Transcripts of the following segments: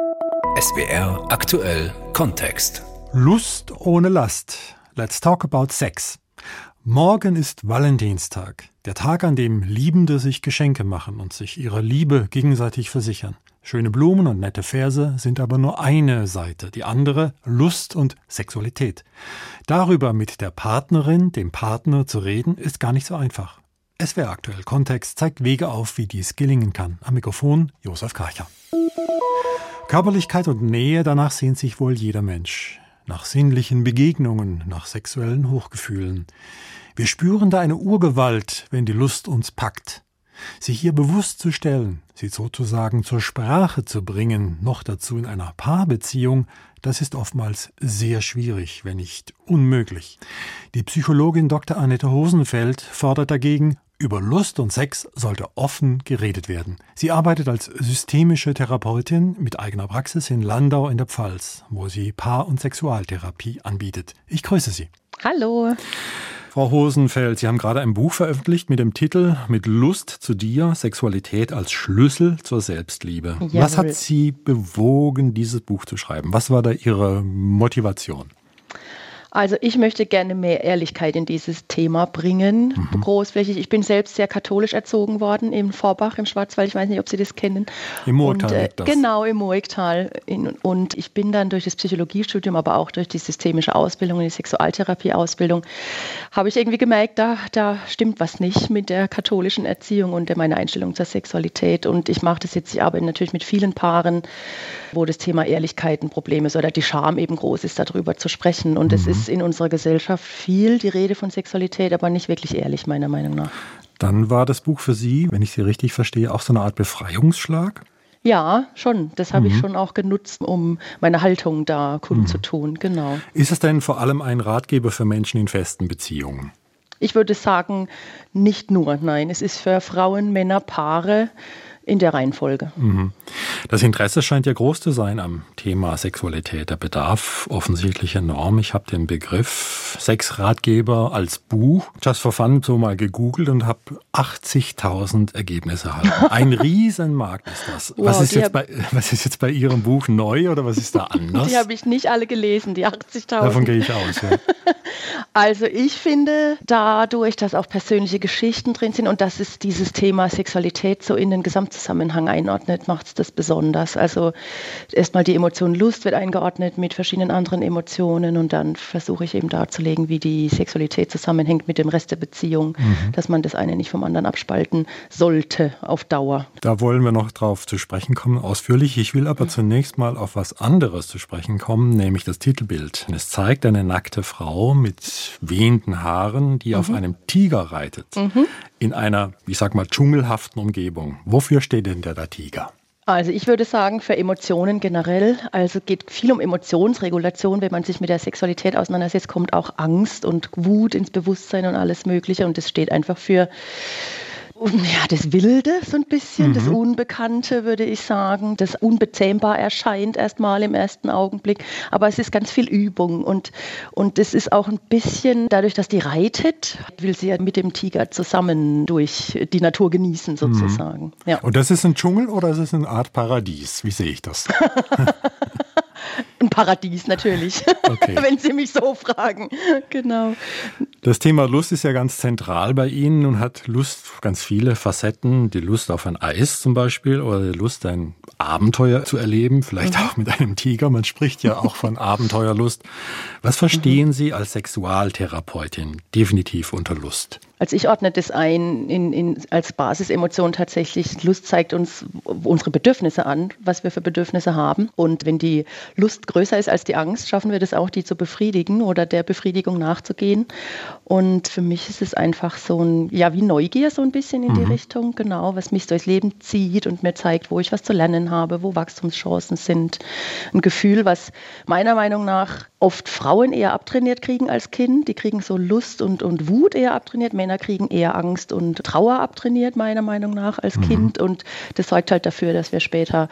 SWR aktuell Kontext. Lust ohne Last. Let's talk about sex. Morgen ist Valentinstag, der Tag, an dem Liebende sich Geschenke machen und sich ihre Liebe gegenseitig versichern. Schöne Blumen und nette Verse sind aber nur eine Seite, die andere Lust und Sexualität. Darüber mit der Partnerin, dem Partner zu reden, ist gar nicht so einfach. Es wäre aktuell Kontext zeigt Wege auf, wie dies gelingen kann. Am Mikrofon Josef Karcher. Körperlichkeit und Nähe, danach sehnt sich wohl jeder Mensch. Nach sinnlichen Begegnungen, nach sexuellen Hochgefühlen. Wir spüren da eine Urgewalt, wenn die Lust uns packt. Sie hier bewusst zu stellen, sie sozusagen zur Sprache zu bringen, noch dazu in einer Paarbeziehung, das ist oftmals sehr schwierig, wenn nicht unmöglich. Die Psychologin Dr. Annette Hosenfeld fordert dagegen über Lust und Sex sollte offen geredet werden. Sie arbeitet als systemische Therapeutin mit eigener Praxis in Landau in der Pfalz, wo sie Paar- und Sexualtherapie anbietet. Ich grüße Sie. Hallo. Frau Hosenfeld, Sie haben gerade ein Buch veröffentlicht mit dem Titel Mit Lust zu dir, Sexualität als Schlüssel zur Selbstliebe. Jawohl. Was hat Sie bewogen, dieses Buch zu schreiben? Was war da Ihre Motivation? Also ich möchte gerne mehr Ehrlichkeit in dieses Thema bringen, Mhm. großflächig. Ich bin selbst sehr katholisch erzogen worden im Vorbach im Schwarzwald. Ich weiß nicht, ob Sie das kennen. Im Moortal Und, äh, das. Genau, im. In- Und ich bin dann durch das Psychologiestudium, aber auch durch die systemische Ausbildung, die Sexualtherapieausbildung, habe ich irgendwie gemerkt, da, da stimmt was nicht mit der katholischen Erziehung und meiner Einstellung zur Sexualität. Und ich mache das jetzt, ich arbeite natürlich mit vielen Paaren, wo das Thema Ehrlichkeit ein Problem ist oder die Scham eben groß ist, darüber zu sprechen. Und es ist in unserer Gesellschaft viel die Rede von Sexualität, aber nicht wirklich ehrlich, meiner Meinung nach. Dann war das Buch für Sie, wenn ich Sie richtig verstehe, auch so eine Art Befreiungsschlag? Ja, schon. Das habe ich schon auch genutzt, um meine Haltung da kundzutun. Genau. Ist es denn vor allem ein Ratgeber für Menschen in festen Beziehungen? Ich würde sagen, nicht nur, nein. Es ist für Frauen, Männer, Paare in der Reihenfolge. Das Interesse scheint ja groß zu sein am Thema Sexualität. Der Bedarf offensichtlich enorm. Ich habe den Begriff Sexratgeber als Buch just for fun so mal gegoogelt und habe 80.000 Ergebnisse erhalten. Ein Riesenmarkt ist das. was, Wow, ist die jetzt bei, was ist jetzt bei Ihrem Buch neu oder was ist da anders? Die habe ich nicht alle gelesen, die 80.000. Davon gehe ich aus. Ja. Also ich finde dadurch, dass auch persönliche Geschichten drin sind und dass es dieses Thema Sexualität so in den Gesamtzusammenhang einordnet, macht es das besonders. Also erstmal die Emotion Lust wird eingeordnet mit verschiedenen anderen Emotionen und dann versuche ich eben darzulegen, wie die Sexualität zusammenhängt mit dem Rest der Beziehung, dass man das eine nicht vom anderen abspalten sollte auf Dauer. Da wollen wir noch drauf zu sprechen kommen, ausführlich. Ich will aber zunächst mal auf was anderes zu sprechen kommen, nämlich das Titelbild. Es zeigt eine nackte Frau mit wehenden Haaren, die auf einem Tiger reitet. In einer, ich sag mal, dschungelhaften Umgebung. Wofür steht denn der, der Tiger? Also ich würde sagen, für Emotionen generell, also geht viel um Emotionsregulation, wenn man sich mit der Sexualität auseinandersetzt, kommt auch Angst und Wut ins Bewusstsein und alles Mögliche und das steht einfach für ja, das Wilde so ein bisschen, das Unbekannte, würde ich sagen, das unbezähmbar erscheint erstmal im ersten Augenblick. Aber es ist ganz viel Übung und, und es ist auch ein bisschen, dadurch, dass die reitet, will sie ja mit dem Tiger zusammen durch die Natur genießen sozusagen. Ja. Und das ist ein Dschungel oder ist es eine Art Paradies? Wie sehe ich das? Ein Paradies natürlich, Okay. wenn Sie mich so fragen. Genau. Das Thema Lust ist ja ganz zentral bei Ihnen und hat Lust ganz viele Facetten. Die Lust auf ein Eis zum Beispiel oder die Lust, ein Abenteuer zu erleben, vielleicht auch mit einem Tiger. Man spricht ja auch von Abenteuerlust. Was verstehen Sie als Sexualtherapeutin definitiv unter Lust? Also ich ordne das ein in, in, als Basisemotion tatsächlich. Lust zeigt uns unsere Bedürfnisse an, was wir für Bedürfnisse haben. Und wenn die Lust größer ist als die Angst, schaffen wir das auch, die zu befriedigen oder der Befriedigung nachzugehen. Und für mich ist es einfach so ein, ja, wie Neugier so ein bisschen in die Richtung, genau, was mich durchs Leben zieht und mir zeigt, wo ich was zu lernen habe, wo Wachstumschancen sind. Ein Gefühl, was meiner Meinung nach oft Frauen eher abtrainiert kriegen als Kind. Die kriegen so Lust und, und Wut eher abtrainiert. Männer kriegen eher Angst und Trauer abtrainiert, meiner Meinung nach, als Kind. Und das sorgt halt dafür, dass wir später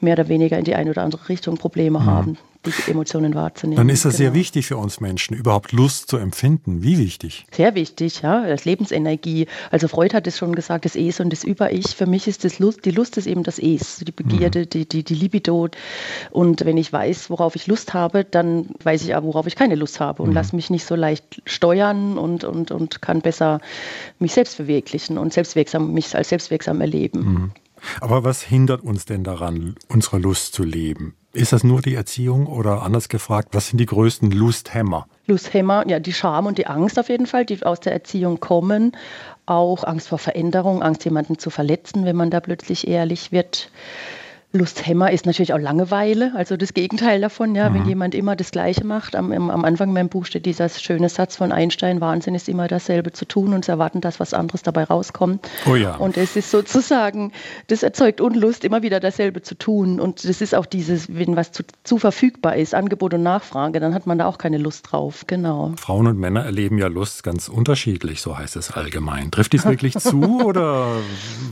mehr oder weniger in die eine oder andere Richtung Probleme mhm. haben die Emotionen wahrzunehmen. Dann ist das genau. sehr wichtig für uns Menschen, überhaupt Lust zu empfinden. Wie wichtig? Sehr wichtig, ja. Das Lebensenergie. Also Freud hat es schon gesagt, das Es und das Über-Ich. Für mich ist das Lust, die Lust ist eben das Es, die Begierde, mhm. die, die, die Libido. Und wenn ich weiß, worauf ich Lust habe, dann weiß ich auch, worauf ich keine Lust habe und mhm. lasse mich nicht so leicht steuern und, und, und kann besser mich selbst verwirklichen und selbstwirksam, mich als selbstwirksam erleben. Mhm. Aber was hindert uns denn daran, unsere Lust zu leben? Ist das nur die Erziehung oder anders gefragt, was sind die größten Lusthämmer? Lusthämmer, ja, die Scham und die Angst auf jeden Fall, die aus der Erziehung kommen. Auch Angst vor Veränderung, Angst, jemanden zu verletzen, wenn man da plötzlich ehrlich wird. Lusthämmer ist natürlich auch Langeweile, also das Gegenteil davon, ja, mhm. wenn jemand immer das Gleiche macht. Am, am Anfang meinem Buch steht dieser schöne Satz von Einstein: Wahnsinn ist immer dasselbe zu tun und zu erwarten, dass was anderes dabei rauskommt. Oh ja. Und es ist sozusagen, das erzeugt Unlust, immer wieder dasselbe zu tun. Und das ist auch dieses, wenn was zu, zu verfügbar ist, Angebot und Nachfrage, dann hat man da auch keine Lust drauf. Genau. Frauen und Männer erleben ja Lust ganz unterschiedlich, so heißt es allgemein. Trifft dies wirklich zu oder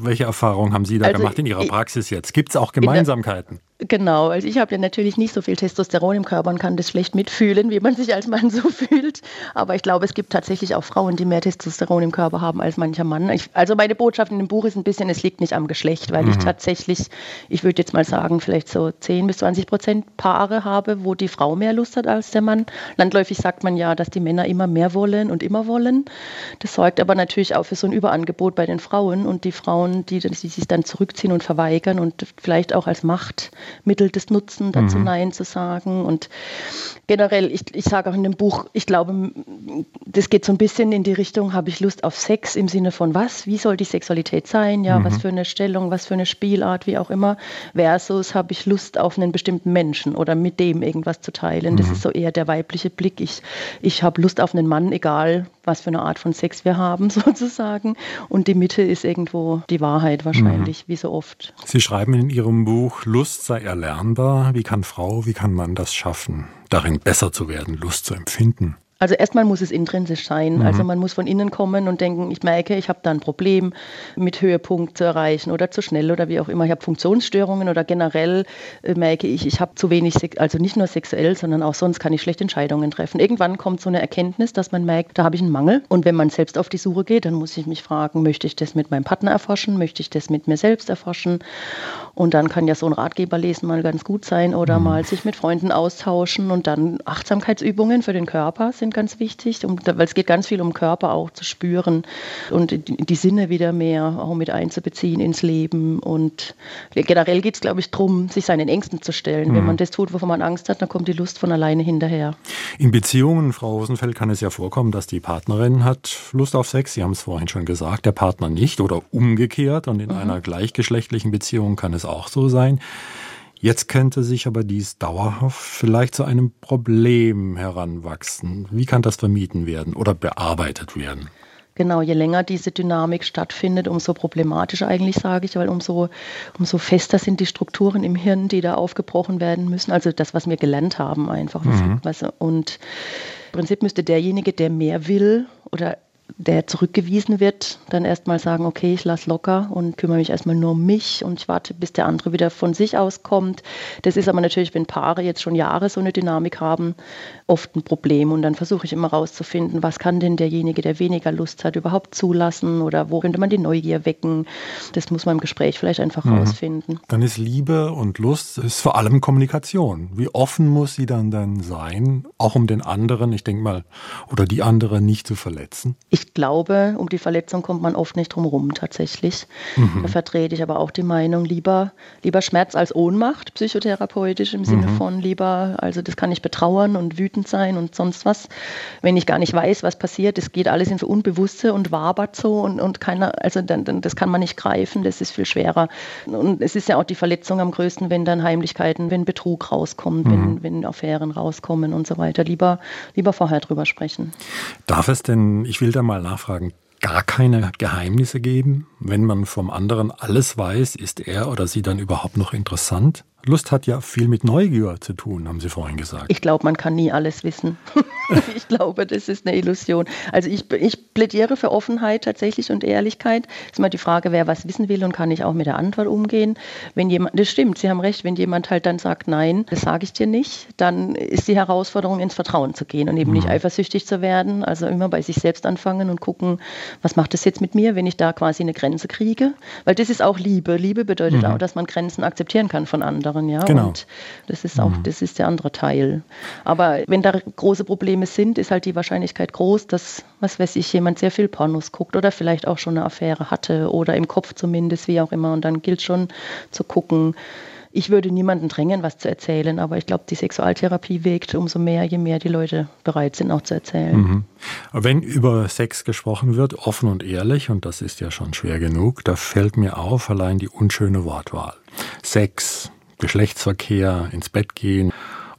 welche Erfahrungen haben Sie da also gemacht in Ihrer Praxis jetzt? Gibt es auch gemeinsam Gemeinsamkeiten. Genau, also ich habe ja natürlich nicht so viel Testosteron im Körper und kann das schlecht mitfühlen, wie man sich als Mann so fühlt. Aber ich glaube, es gibt tatsächlich auch Frauen, die mehr Testosteron im Körper haben als mancher Mann. Ich, also meine Botschaft in dem Buch ist ein bisschen, es liegt nicht am Geschlecht, weil mhm. ich tatsächlich, ich würde jetzt mal sagen, vielleicht so 10 bis 20 Prozent Paare habe, wo die Frau mehr Lust hat als der Mann. Landläufig sagt man ja, dass die Männer immer mehr wollen und immer wollen. Das sorgt aber natürlich auch für so ein Überangebot bei den Frauen und die Frauen, die, die sich dann zurückziehen und verweigern und vielleicht auch als Macht Mittel des Nutzen, dazu mhm. Nein zu sagen. Und generell, ich, ich sage auch in dem Buch, ich glaube, das geht so ein bisschen in die Richtung, habe ich Lust auf Sex im Sinne von was? Wie soll die Sexualität sein? Ja, mhm. was für eine Stellung, was für eine Spielart, wie auch immer. Versus habe ich Lust auf einen bestimmten Menschen oder mit dem irgendwas zu teilen. Mhm. Das ist so eher der weibliche Blick. Ich, ich habe Lust auf einen Mann, egal was für eine Art von Sex wir haben, sozusagen. Und die Mitte ist irgendwo die Wahrheit wahrscheinlich, mhm. wie so oft. Sie schreiben in Ihrem Buch, Lust sei erlernbar. Wie kann Frau, wie kann Mann das schaffen, darin besser zu werden, Lust zu empfinden? Also erstmal muss es intrinsisch sein. Mhm. Also man muss von innen kommen und denken, ich merke, ich habe da ein Problem mit Höhepunkt zu erreichen oder zu schnell oder wie auch immer. Ich habe Funktionsstörungen oder generell äh, merke ich, ich habe zu wenig, also nicht nur sexuell, sondern auch sonst kann ich schlecht Entscheidungen treffen. Irgendwann kommt so eine Erkenntnis, dass man merkt, da habe ich einen Mangel. Und wenn man selbst auf die Suche geht, dann muss ich mich fragen, möchte ich das mit meinem Partner erforschen? Möchte ich das mit mir selbst erforschen? Und dann kann ja so ein Ratgeber lesen mal ganz gut sein oder mhm. mal sich mit Freunden austauschen und dann Achtsamkeitsübungen für den Körper sind ganz wichtig, um, weil es geht ganz viel um Körper auch zu spüren und die, die Sinne wieder mehr auch mit einzubeziehen ins Leben. Und generell geht es, glaube ich, darum, sich seinen Ängsten zu stellen. Mhm. Wenn man das tut, wovon man Angst hat, dann kommt die Lust von alleine hinterher. In Beziehungen, Frau Rosenfeld, kann es ja vorkommen, dass die Partnerin hat Lust auf Sex. Sie haben es vorhin schon gesagt, der Partner nicht oder umgekehrt. Und in mhm. einer gleichgeschlechtlichen Beziehung kann es auch so sein. Jetzt könnte sich aber dies dauerhaft vielleicht zu einem Problem heranwachsen. Wie kann das vermieden werden oder bearbeitet werden? Genau, je länger diese Dynamik stattfindet, umso problematischer eigentlich, sage ich, weil umso, umso fester sind die Strukturen im Hirn, die da aufgebrochen werden müssen. Also das, was wir gelernt haben einfach. Mhm. Und im Prinzip müsste derjenige, der mehr will oder der zurückgewiesen wird, dann erstmal sagen, okay, ich lasse locker und kümmere mich erstmal nur um mich und ich warte, bis der andere wieder von sich aus kommt. Das ist aber natürlich, wenn Paare jetzt schon Jahre so eine Dynamik haben, oft ein Problem. Und dann versuche ich immer rauszufinden, was kann denn derjenige, der weniger Lust hat, überhaupt zulassen oder wo könnte man die Neugier wecken. Das muss man im Gespräch vielleicht einfach mhm. rausfinden. Dann ist Liebe und Lust ist vor allem Kommunikation. Wie offen muss sie dann dann sein, auch um den anderen, ich denke mal, oder die andere nicht zu verletzen? Ich glaube, um die Verletzung kommt man oft nicht drum rum tatsächlich. Mhm. Da vertrete ich aber auch die Meinung, lieber, lieber Schmerz als Ohnmacht, psychotherapeutisch im Sinne mhm. von lieber, also das kann ich betrauern und wütend sein und sonst was, wenn ich gar nicht weiß, was passiert. Es geht alles ins Unbewusste und wabert so und, und keiner, also dann, dann, das kann man nicht greifen, das ist viel schwerer. Und es ist ja auch die Verletzung am größten, wenn dann Heimlichkeiten, wenn Betrug rauskommt, mhm. wenn, wenn Affären rauskommen und so weiter. Lieber, lieber vorher drüber sprechen. Darf es denn, ich will da mal nachfragen, gar keine Geheimnisse geben? Wenn man vom anderen alles weiß, ist er oder sie dann überhaupt noch interessant? Lust hat ja viel mit Neugier zu tun, haben Sie vorhin gesagt. Ich glaube, man kann nie alles wissen. ich glaube, das ist eine Illusion. Also ich, ich plädiere für Offenheit tatsächlich und Ehrlichkeit. Es ist immer die Frage, wer was wissen will und kann ich auch mit der Antwort umgehen. Wenn jemand, das stimmt, Sie haben recht, wenn jemand halt dann sagt, nein, das sage ich dir nicht, dann ist die Herausforderung, ins Vertrauen zu gehen und eben mhm. nicht eifersüchtig zu werden. Also immer bei sich selbst anfangen und gucken, was macht das jetzt mit mir, wenn ich da quasi eine Grenze kriege. Weil das ist auch Liebe. Liebe bedeutet mhm. auch, dass man Grenzen akzeptieren kann von anderen anderen, ja. Genau. Und das ist auch, mhm. das ist der andere Teil. Aber wenn da große Probleme sind, ist halt die Wahrscheinlichkeit groß, dass, was weiß ich, jemand sehr viel Pornos guckt oder vielleicht auch schon eine Affäre hatte oder im Kopf zumindest, wie auch immer. Und dann gilt schon zu gucken, ich würde niemanden drängen, was zu erzählen, aber ich glaube, die Sexualtherapie wirkt umso mehr, je mehr die Leute bereit sind, auch zu erzählen. Mhm. Wenn über Sex gesprochen wird, offen und ehrlich, und das ist ja schon schwer genug, da fällt mir auf allein die unschöne Wortwahl. Sex, Geschlechtsverkehr, ins Bett gehen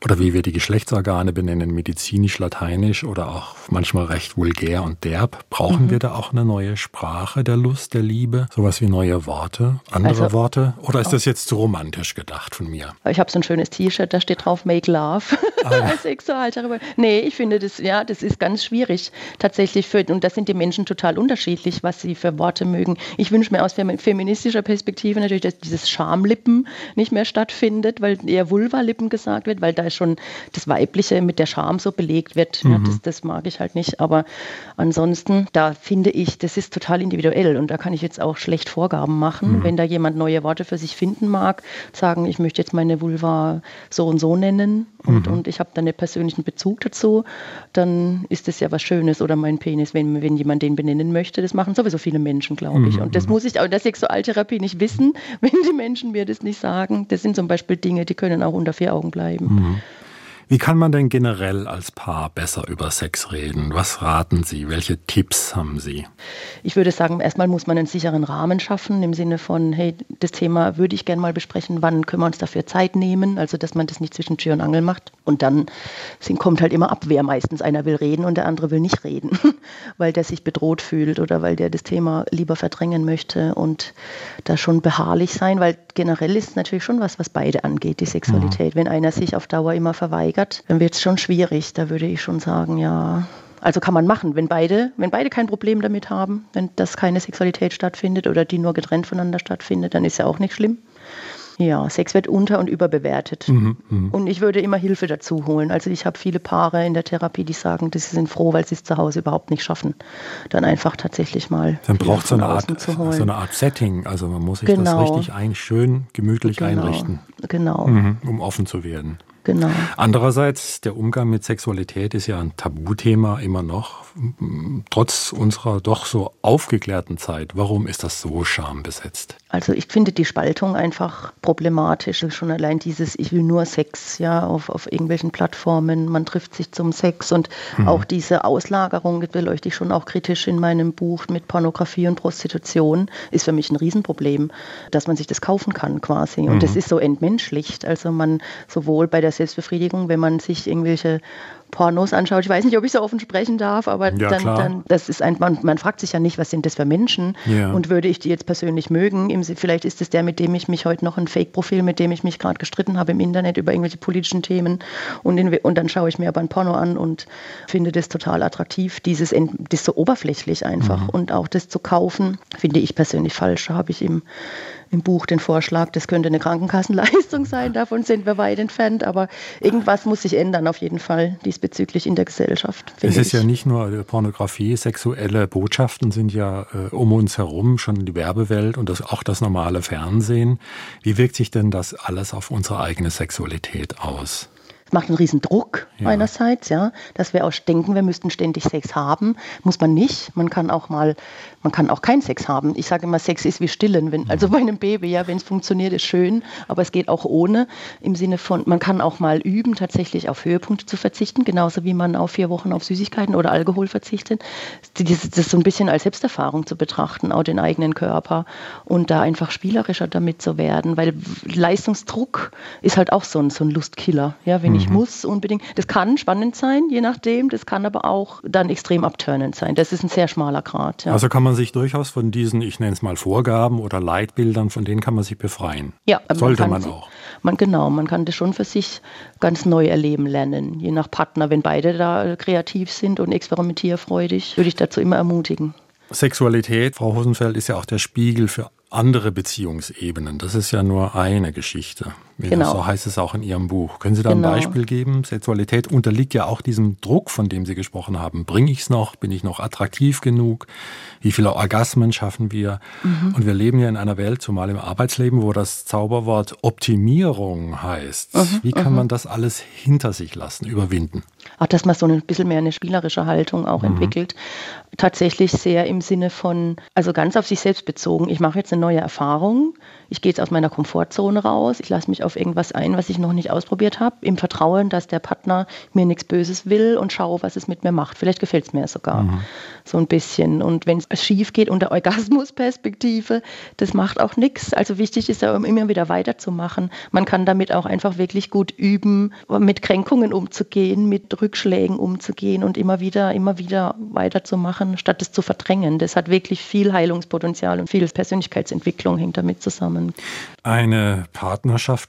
oder wie wir die Geschlechtsorgane benennen, medizinisch, lateinisch oder auch manchmal recht vulgär und derb. Brauchen mhm. wir da auch eine neue Sprache der Lust, der Liebe? Sowas wie neue Worte, andere also, Worte? Oder ist das jetzt zu romantisch gedacht von mir? Ich habe so ein schönes T-Shirt, da steht drauf Make Love ah, ja. als Sexualtherapeutin. Nee, ich finde das, ja, das ist ganz schwierig tatsächlich für, und da sind die Menschen total unterschiedlich, was sie für Worte mögen. Ich wünsche mir aus feministischer Perspektive natürlich, dass dieses Schamlippen nicht mehr stattfindet, weil eher Vulva-Lippen gesagt wird, weil da schon das Weibliche mit der Scham so belegt wird. Mhm. Ja, das, das, mag ich halt nicht. Aber ansonsten, da finde ich, das ist total individuell und da kann ich jetzt auch schlecht Vorgaben machen. Mhm. Wenn da jemand neue Worte für sich finden mag, sagen, ich möchte jetzt meine Vulva so und so nennen und, mhm. und ich habe da einen persönlichen Bezug dazu, dann ist das ja was Schönes. Oder mein Penis, wenn, wenn jemand den benennen möchte, das machen sowieso viele Menschen, glaube ich. Mhm. Und das muss ich auch in der Sexualtherapie nicht wissen, wenn die Menschen mir das nicht sagen. Das sind zum Beispiel Dinge, die können auch unter vier Augen bleiben. Mhm. Wie kann man denn generell als Paar besser über Sex reden? Was raten Sie? Welche Tipps haben Sie? Ich würde sagen, erstmal muss man einen sicheren Rahmen schaffen, im Sinne von, hey, das Thema würde ich gerne mal besprechen, wann können wir uns dafür Zeit nehmen? Also, dass man das nicht zwischen Tür und Angel macht. Und dann kommt halt immer Abwehr meistens. Einer will reden und der andere will nicht reden, weil der sich bedroht fühlt oder weil der das Thema lieber verdrängen möchte und da schon beharrlich sein, weil generell ist es natürlich schon was, was beide angeht, die Sexualität. Mhm. Wenn einer sich auf Dauer immer verweigert, verweigert, dann wird es schon schwierig. Da würde ich schon sagen, ja, also kann man machen, wenn beide, wenn beide kein Problem damit haben, wenn das keine Sexualität stattfindet oder die nur getrennt voneinander stattfindet, dann ist ja auch nicht schlimm. Ja, Sex wird unter- und überbewertet. Mhm, mh. Und ich würde immer Hilfe dazu holen. Also ich habe viele Paare in der Therapie, die sagen, dass sie sind froh, weil sie es zu Hause überhaupt nicht schaffen. Dann einfach tatsächlich mal. Dann braucht so eine Art, so eine Art Setting. Also man muss sich genau. das richtig ein, schön gemütlich genau. einrichten. Genau. Mhm, um offen zu werden. Genau. Andererseits, der Umgang mit Sexualität ist ja ein Tabuthema immer noch, trotz unserer doch so aufgeklärten Zeit. Warum ist das so schambesetzt? Also ich finde die Spaltung einfach problematisch. Schon allein dieses, ich will nur Sex, ja, auf, auf irgendwelchen Plattformen, man trifft sich zum Sex und mhm. auch diese Auslagerung, das beleuchte ich schon auch kritisch in meinem Buch mit Pornografie und Prostitution, ist für mich ein Riesenproblem, dass man sich das kaufen kann quasi. Und mhm. das ist so entmenschlicht. Also man sowohl bei der Selbstbefriedigung, wenn man sich irgendwelche Pornos anschaut. Ich weiß nicht, ob ich so offen sprechen darf, aber ja, dann, dann, das ist ein, man, man, fragt sich ja nicht, was sind das für Menschen ja. und würde ich die jetzt persönlich mögen? Vielleicht ist es der, mit dem ich mich heute noch ein Fake-Profil, mit dem ich mich gerade gestritten habe im Internet über irgendwelche politischen Themen und, in, und dann schaue ich mir aber ein Porno an und finde das total attraktiv. Dieses das ist so oberflächlich einfach mhm. und auch das zu kaufen, finde ich persönlich falsch. Da habe ich im im Buch den Vorschlag, das könnte eine Krankenkassenleistung sein, davon sind wir weit entfernt, aber irgendwas muss sich ändern auf jeden Fall diesbezüglich in der Gesellschaft. Es ist ich. ja nicht nur Pornografie, sexuelle Botschaften sind ja äh, um uns herum schon die Werbewelt und das, auch das normale Fernsehen. Wie wirkt sich denn das alles auf unsere eigene Sexualität aus? Macht einen riesen Druck ja. einerseits, ja, dass wir auch denken, wir müssten ständig Sex haben, muss man nicht. Man kann auch mal, man kann auch keinen Sex haben. Ich sage immer, Sex ist wie Stillen, wenn, also bei einem Baby, ja, wenn es funktioniert, ist schön, aber es geht auch ohne. Im Sinne von, man kann auch mal üben, tatsächlich auf Höhepunkte zu verzichten, genauso wie man auf vier Wochen auf Süßigkeiten oder Alkohol verzichtet. Das, das so ein bisschen als Selbsterfahrung zu betrachten, auch den eigenen Körper und da einfach spielerischer damit zu werden, weil Leistungsdruck ist halt auch so ein, so ein Lustkiller, ja, wenn ich Ich mhm. muss unbedingt, das kann spannend sein, je nachdem, das kann aber auch dann extrem abturnend sein. Das ist ein sehr schmaler Grad. Ja. Also kann man sich durchaus von diesen, ich nenne es mal Vorgaben oder Leitbildern, von denen kann man sich befreien. Ja, sollte man, man auch. Man genau, man kann das schon für sich ganz neu erleben lernen, je nach Partner. Wenn beide da kreativ sind und experimentierfreudig, würde ich dazu immer ermutigen. Sexualität, Frau Hosenfeld, ist ja auch der Spiegel für andere Beziehungsebenen. Das ist ja nur eine Geschichte. Genau. So heißt es auch in Ihrem Buch. Können Sie da genau. ein Beispiel geben? Sexualität unterliegt ja auch diesem Druck, von dem Sie gesprochen haben. Bringe ich es noch? Bin ich noch attraktiv genug? Wie viele Orgasmen schaffen wir? Mhm. Und wir leben ja in einer Welt, zumal im Arbeitsleben, wo das Zauberwort Optimierung heißt. Mhm. Wie kann mhm. man das alles hinter sich lassen, überwinden? Auch, dass man so ein bisschen mehr eine spielerische Haltung auch mhm. entwickelt. Tatsächlich sehr im Sinne von, also ganz auf sich selbst bezogen. Ich mache jetzt eine neue Erfahrung. Ich gehe jetzt aus meiner Komfortzone raus. Ich lasse mich auf irgendwas ein, was ich noch nicht ausprobiert habe, im Vertrauen, dass der Partner mir nichts Böses will und schaue, was es mit mir macht. Vielleicht gefällt es mir sogar mhm. so ein bisschen. Und wenn es schief geht unter Orgasmusperspektive, das macht auch nichts. Also wichtig ist ja, um immer wieder weiterzumachen. Man kann damit auch einfach wirklich gut üben, mit Kränkungen umzugehen, mit Rückschlägen umzugehen und immer wieder, immer wieder weiterzumachen, statt es zu verdrängen. Das hat wirklich viel Heilungspotenzial und viel Persönlichkeitsentwicklung hängt damit zusammen. Eine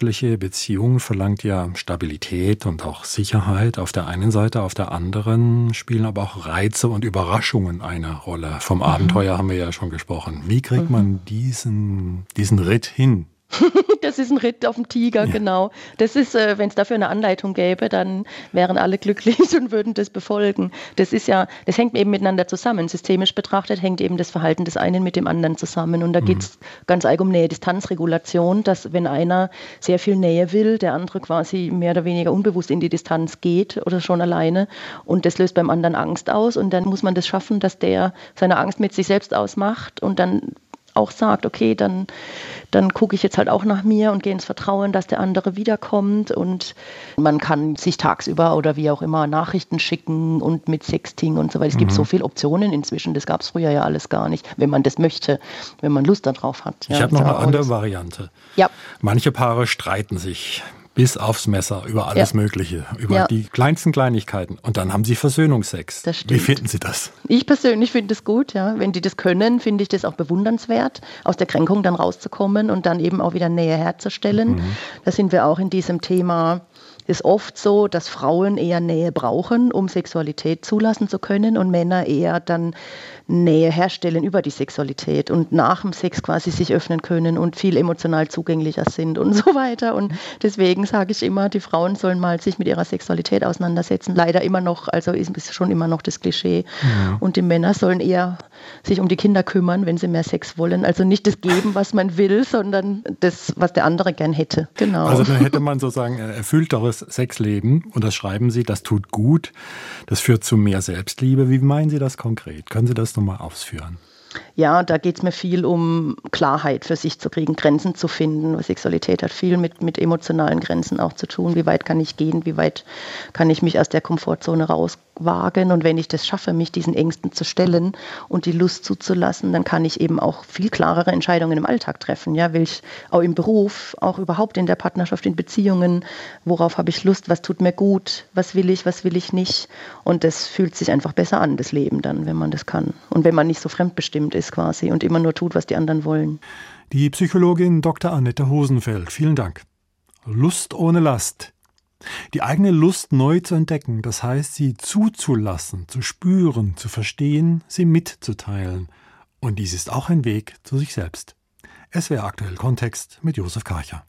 partnerschaftliche Beziehung verlangt ja Stabilität und auch Sicherheit auf der einen Seite, auf der anderen spielen aber auch Reize und Überraschungen eine Rolle. Vom mhm. Abenteuer haben wir ja schon gesprochen. Wie kriegt mhm. man diesen, diesen Ritt hin? das ist ein Ritt auf dem Tiger, ja. genau. Das ist, äh, wenn es dafür eine Anleitung gäbe, dann wären alle glücklich und würden das befolgen. Das ist ja, das hängt eben miteinander zusammen. Systemisch betrachtet hängt eben das Verhalten des einen mit dem anderen zusammen. Und da mhm. geht es ganz allgemein um Nähe-Distanzregulation, dass wenn einer sehr viel Nähe will, der andere quasi mehr oder weniger unbewusst in die Distanz geht oder schon alleine. Und das löst beim anderen Angst aus. Und dann muss man das schaffen, dass der seine Angst mit sich selbst ausmacht und dann auch sagt, okay, dann, dann gucke ich jetzt halt auch nach mir und gehe ins Vertrauen, dass der andere wiederkommt. Und man kann sich tagsüber oder wie auch immer Nachrichten schicken und mit Sexting und so weiter. Es mhm. gibt so viele Optionen inzwischen. Das gab es früher ja alles gar nicht, wenn man das möchte, wenn man Lust darauf hat. Ich ja, habe noch eine andere Variante. Ja. Manche Paare streiten sich bis aufs Messer, über alles ja. Mögliche, über ja. die kleinsten Kleinigkeiten. Und dann haben sie Versöhnungsex. Wie finden Sie das? Ich persönlich finde es gut, ja. Wenn die das können, finde ich das auch bewundernswert, aus der Kränkung dann rauszukommen und dann eben auch wieder Nähe herzustellen. Mhm. Da sind wir auch in diesem Thema ist oft so, dass Frauen eher Nähe brauchen, um Sexualität zulassen zu können und Männer eher dann Nähe herstellen über die Sexualität und nach dem Sex quasi sich öffnen können und viel emotional zugänglicher sind und so weiter. Und deswegen sage ich immer, die Frauen sollen mal sich mit ihrer Sexualität auseinandersetzen. Leider immer noch, also ist schon immer noch das Klischee. Ja. Und die Männer sollen eher sich um die Kinder kümmern, wenn sie mehr Sex wollen. Also nicht das geben, was man will, sondern das, was der andere gern hätte. Genau. Also dann hätte man sozusagen ein erfüllteres Sexleben und das schreiben Sie, das tut gut, das führt zu mehr Selbstliebe. Wie meinen Sie das konkret? Können Sie das nochmal ausführen? Ja, da geht es mir viel um Klarheit für sich zu kriegen, Grenzen zu finden. Sexualität hat viel mit, mit emotionalen Grenzen auch zu tun. Wie weit kann ich gehen? Wie weit kann ich mich aus der Komfortzone rauswagen? Und wenn ich das schaffe, mich diesen Ängsten zu stellen und die Lust zuzulassen, dann kann ich eben auch viel klarere Entscheidungen im Alltag treffen. Ja, will ich auch im Beruf, auch überhaupt in der Partnerschaft, in Beziehungen, worauf habe ich Lust? Was tut mir gut? Was will ich? Was will ich nicht? Und das fühlt sich einfach besser an, das Leben dann, wenn man das kann. Und wenn man nicht so fremdbestimmt ist quasi und immer nur tut, was die anderen wollen. Die Psychologin Dr. Annette Hosenfeld, vielen Dank. Lust ohne Last. Die eigene Lust neu zu entdecken, das heißt, sie zuzulassen, zu spüren, zu verstehen, sie mitzuteilen. Und dies ist auch ein Weg zu sich selbst. Es wäre aktuell Kontext mit Josef Karcher.